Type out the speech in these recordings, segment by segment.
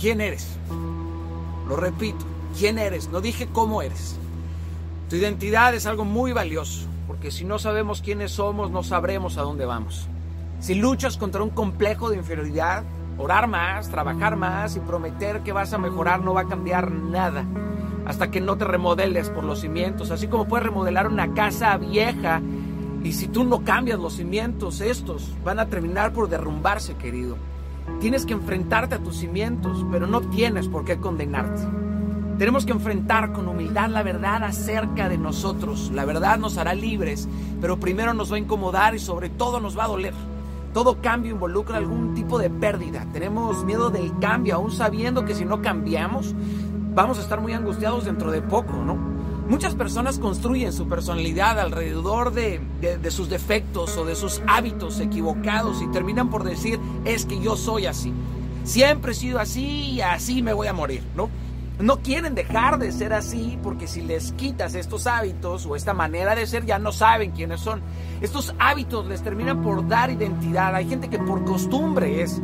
quién eres. Lo repito, quién eres. No dije cómo eres. Tu identidad es algo muy valioso, porque si no sabemos quiénes somos, no sabremos a dónde vamos. Si luchas contra un complejo de inferioridad, orar más, trabajar más y prometer que vas a mejorar no va a cambiar nada hasta que no te remodeles por los cimientos. Así como puedes remodelar una casa vieja y si tú no cambias los cimientos, estos van a terminar por derrumbarse, querido. Tienes que enfrentarte a tus cimientos, pero no tienes por qué condenarte. Tenemos que enfrentar con humildad la verdad acerca de nosotros. La verdad nos hará libres, pero primero nos va a incomodar y sobre todo nos va a doler. Todo cambio involucra algún tipo de pérdida. Tenemos miedo del cambio, aún sabiendo que si no cambiamos, vamos a estar muy angustiados dentro de poco, ¿no? Muchas personas construyen su personalidad alrededor de, de, sus defectos o de sus hábitos equivocados y terminan por decir, es que yo soy así. Siempre he sido así y así me voy a morir, ¿no? no quieren dejar de ser así porque si les quitas estos hábitos o esta manera de ser ya no saben quiénes son. Estos hábitos les terminan por dar identidad. Hay gente que por costumbre es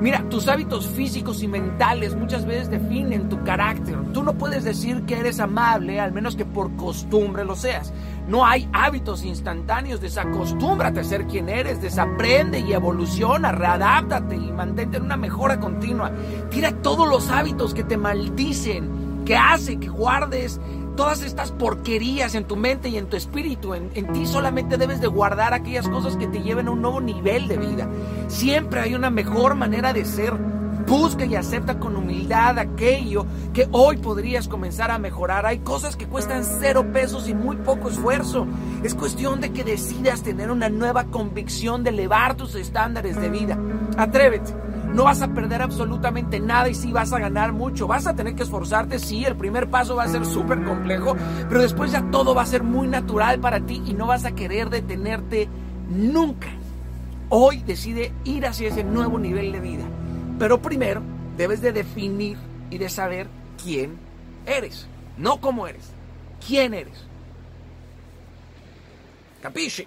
Mira, tus hábitos físicos y mentales muchas veces definen tu carácter. Tú no puedes decir que eres amable, al menos que por costumbre lo seas. No hay hábitos instantáneos, desacostúmbrate a ser quien eres, desaprende y evoluciona, readáptate y mantente en una mejora continua. Tira todos los hábitos que te maldicen, que hace que guardes todas estas porquerías en tu mente y en tu espíritu. En, ti solamente debes de guardar aquellas cosas que te lleven a un nuevo nivel de vida. Siempre hay una mejor manera de ser. Busca y acepta con humildad aquello que hoy podrías comenzar a mejorar. Hay cosas que cuestan cero pesos y muy poco esfuerzo. Es cuestión de que decidas tener una nueva convicción de elevar tus estándares de vida. Atrévete. No vas a perder absolutamente nada y sí vas a ganar mucho. Vas a tener que esforzarte, sí, el primer paso va a ser súper complejo, pero después ya todo va a ser muy natural para ti y no vas a querer detenerte nunca. Hoy decide ir hacia ese nuevo nivel de vida. Pero primero debes de definir y de saber quién eres. No cómo eres, quién eres. ¿Capisci?